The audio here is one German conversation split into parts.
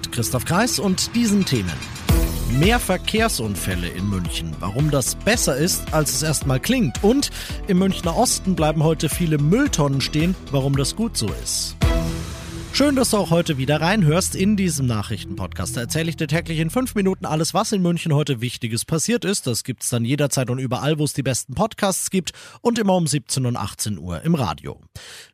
Mit Christoph Kreis und diesen Themen. Mehr Verkehrsunfälle in München. Warum das besser ist, als es erstmal klingt. Und im Münchner Osten bleiben heute viele Mülltonnen stehen. Warum das gut so ist. Schön, dass du auch heute wieder reinhörst in diesem Nachrichtenpodcast. Da erzähle ich dir täglich in fünf Minuten alles, was in München heute Wichtiges passiert ist. Das gibt's dann jederzeit und überall, wo es die besten Podcasts gibt und immer um 17 und 18 Uhr im Radio.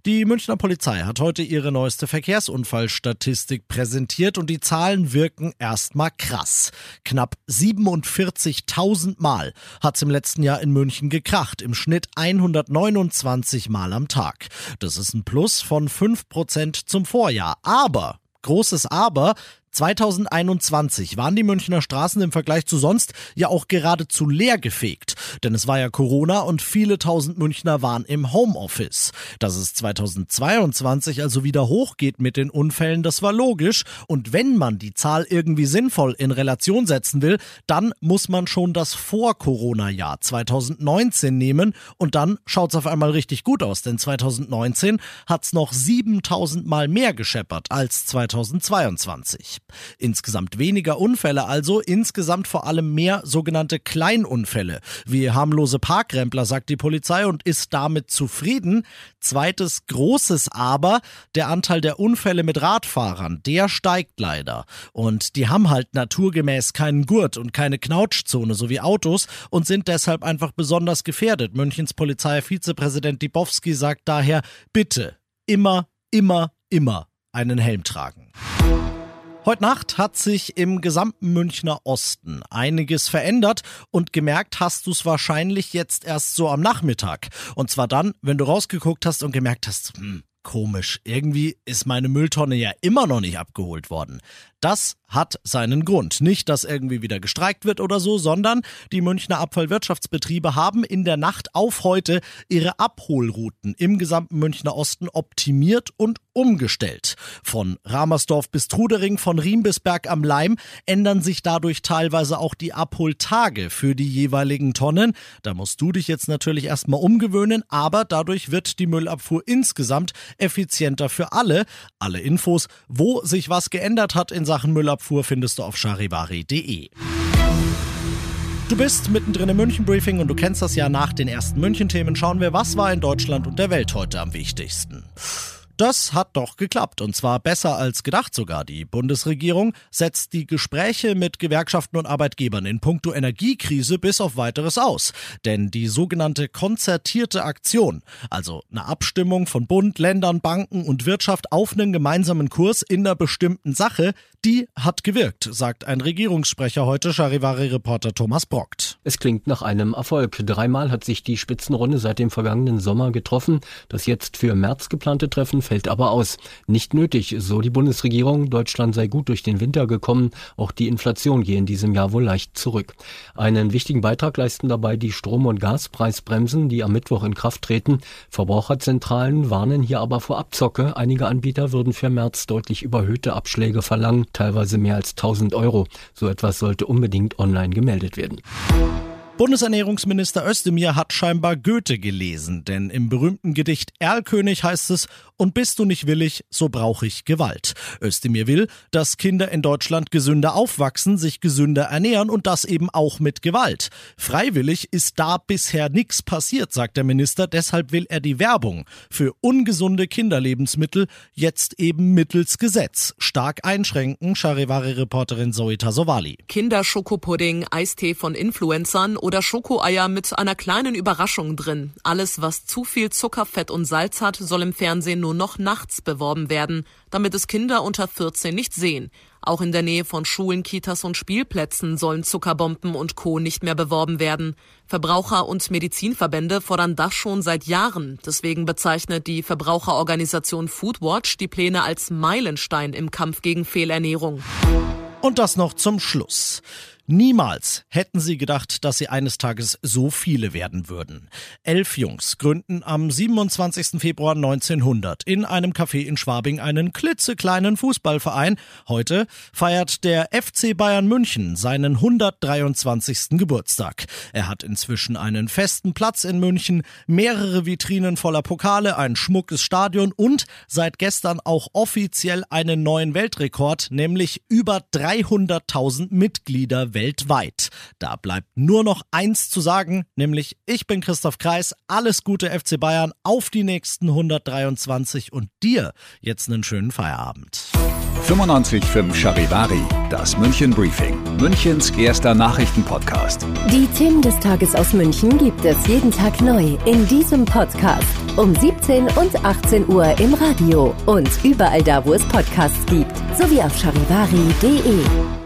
Die Münchner Polizei hat heute ihre neueste Verkehrsunfallstatistik präsentiert und die Zahlen wirken erstmal krass. Knapp 47.000 Mal hat's im letzten Jahr in München gekracht, im Schnitt 129 Mal am Tag. Das ist ein Plus von 5 Prozent zum Vorjahr. Vorjahr. Aber, großes Aber, 2021 waren die Münchner Straßen im Vergleich zu sonst ja auch geradezu leer gefegt. Denn es war ja Corona und viele tausend Münchner waren im Homeoffice. Dass es 2022 also wieder hochgeht mit den Unfällen, das war logisch. Und wenn man die Zahl irgendwie sinnvoll in Relation setzen will, dann muss man schon das Vor-Corona-Jahr 2019 nehmen und dann schaut es auf einmal richtig gut aus. Denn 2019 hat es noch 7000 Mal mehr gescheppert als 2022. Insgesamt weniger Unfälle also, insgesamt vor allem mehr sogenannte Kleinunfälle, wie harmlose Parkrempler, sagt die Polizei und ist damit zufrieden. Zweites großes Aber, der Anteil der Unfälle mit Radfahrern, der steigt leider. Und die haben halt naturgemäß keinen Gurt und keine Knautschzone, so wie Autos, und sind deshalb einfach besonders gefährdet. Münchens Polizeivizepräsident Dibowski sagt daher, bitte, immer, immer, immer einen Helm tragen. Heute Nacht hat sich im gesamten Münchner Osten einiges verändert und gemerkt hast du es wahrscheinlich jetzt erst so am Nachmittag. Und zwar dann, wenn du rausgeguckt hast und gemerkt hast, hm, komisch, irgendwie ist meine Mülltonne ja immer noch nicht abgeholt worden. Das hat seinen Grund. Nicht, dass irgendwie wieder gestreikt wird oder so, sondern die Münchner Abfallwirtschaftsbetriebe haben in der Nacht auf heute ihre Abholrouten im gesamten Münchner Osten optimiert und umgestellt. Von Ramersdorf bis Trudering, von Riem bis Berg am Leim ändern sich dadurch teilweise auch die Abholtage für die jeweiligen Tonnen. Da musst du dich jetzt natürlich erstmal umgewöhnen, aber dadurch wird die Müllabfuhr insgesamt effizienter für alle. Alle Infos, wo sich was geändert hat in Sachen Müllabfuhr findest du auf charivari.de. Du bist mittendrin im München-Briefing und du kennst das ja nach den ersten München-Themen. Schauen wir, was war in Deutschland und der Welt heute am wichtigsten. Das hat doch geklappt und zwar besser als gedacht sogar. Die Bundesregierung setzt die Gespräche mit Gewerkschaften und Arbeitgebern in puncto Energiekrise bis auf weiteres aus. Denn die sogenannte konzertierte Aktion, also eine Abstimmung von Bund, Ländern, Banken und Wirtschaft auf einen gemeinsamen Kurs in einer bestimmten Sache, die hat gewirkt, sagt ein Regierungssprecher heute, Charivari-Reporter Thomas Brockt. Es klingt nach einem Erfolg. Dreimal hat sich die Spitzenrunde seit dem vergangenen Sommer getroffen. Das jetzt für März geplante Treffen fällt aber aus. Nicht nötig, so die Bundesregierung. Deutschland sei gut durch den Winter gekommen. Auch die Inflation gehe in diesem Jahr wohl leicht zurück. Einen wichtigen Beitrag leisten dabei die Strom- und Gaspreisbremsen, die am Mittwoch in Kraft treten. Verbraucherzentralen warnen hier aber vor Abzocke. Einige Anbieter würden für März deutlich überhöhte Abschläge verlangen, teilweise mehr als 1000 Euro. So etwas sollte unbedingt online gemeldet werden. Bundesernährungsminister Özdemir hat scheinbar Goethe gelesen, denn im berühmten Gedicht Erlkönig heißt es, und bist du nicht willig, so brauche ich Gewalt. Özdemir will, dass Kinder in Deutschland gesünder aufwachsen, sich gesünder ernähren und das eben auch mit Gewalt. Freiwillig ist da bisher nichts passiert, sagt der Minister, deshalb will er die Werbung für ungesunde Kinderlebensmittel jetzt eben mittels Gesetz stark einschränken, Charivari-Reporterin Zoe Tasovali. Kinderschokopudding, Eistee von Influencern oder Schokoeier mit einer kleinen Überraschung drin. Alles, was zu viel Zucker, Fett und Salz hat, soll im Fernsehen nur noch nachts beworben werden, damit es Kinder unter 14 nicht sehen. Auch in der Nähe von Schulen, Kitas und Spielplätzen sollen Zuckerbomben und Co. nicht mehr beworben werden. Verbraucher- und Medizinverbände fordern das schon seit Jahren. Deswegen bezeichnet die Verbraucherorganisation Foodwatch die Pläne als Meilenstein im Kampf gegen Fehlernährung. Und das noch zum Schluss. Niemals hätten sie gedacht, dass sie eines Tages so viele werden würden. Elf Jungs gründen am 27. Februar 1900 in einem Café in Schwabing einen klitzekleinen Fußballverein. Heute feiert der FC Bayern München seinen 123. Geburtstag. Er hat inzwischen einen festen Platz in München, mehrere Vitrinen voller Pokale, ein schmuckes Stadion und seit gestern auch offiziell einen neuen Weltrekord, nämlich über 300.000 Mitglieder weltweit. Da bleibt nur noch eins zu sagen, nämlich ich bin Christoph Kreis, alles Gute FC Bayern auf die nächsten 123 und dir jetzt einen schönen Feierabend. 95.5 Charivari, das München Briefing, Münchens erster Nachrichtenpodcast. Die Themen des Tages aus München gibt es jeden Tag neu in diesem Podcast um 17 und 18 Uhr im Radio und überall da, wo es Podcasts gibt, sowie auf charivari.de.